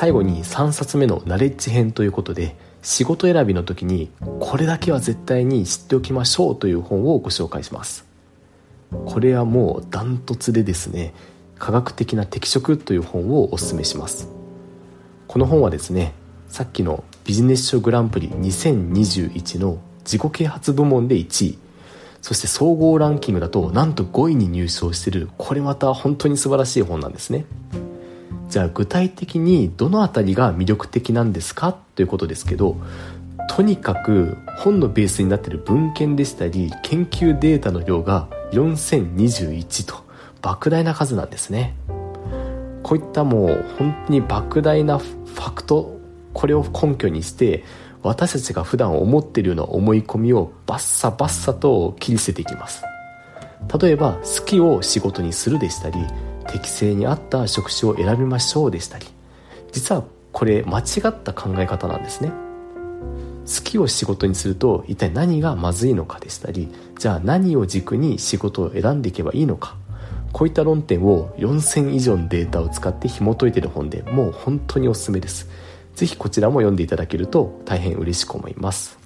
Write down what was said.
最後に3冊目のナレッジ編ということで仕事選びの時にこれだけは絶対に知っておきましょうという本をご紹介します。これはもうダントツでですね科学的な適職という本をお勧めします。この本はですねさっきのビジネス書グランプリ2021の自己啓発部門で1位。そして総合ランキングだとなんと5位に入賞してる。これまた本当に素晴らしい本なんですね。じゃあ具体的にどの辺りが魅力的なんですか？ということですけどとにかく本のベースになっている文献でしたり研究データの量が4021と莫大な数なんですね。こういったもう本当に莫大なファクトこれを根拠にして私たちが普段思ってるような思い込みをバッサバッサと切り捨てていきます。例えば好きを仕事にするでしたり適正に合った職種を選びましょうでしたり実はこれ間違った考え方なんですね。好きを仕事にすると一体何がまずいのかでしたりじゃあ何を軸に仕事を選んでいけばいいのか。こういった論点を4000以上のデータを使って紐解いてる本でもう本当におすすめです。ぜひこちらも読んでいただけると大変嬉しく思います。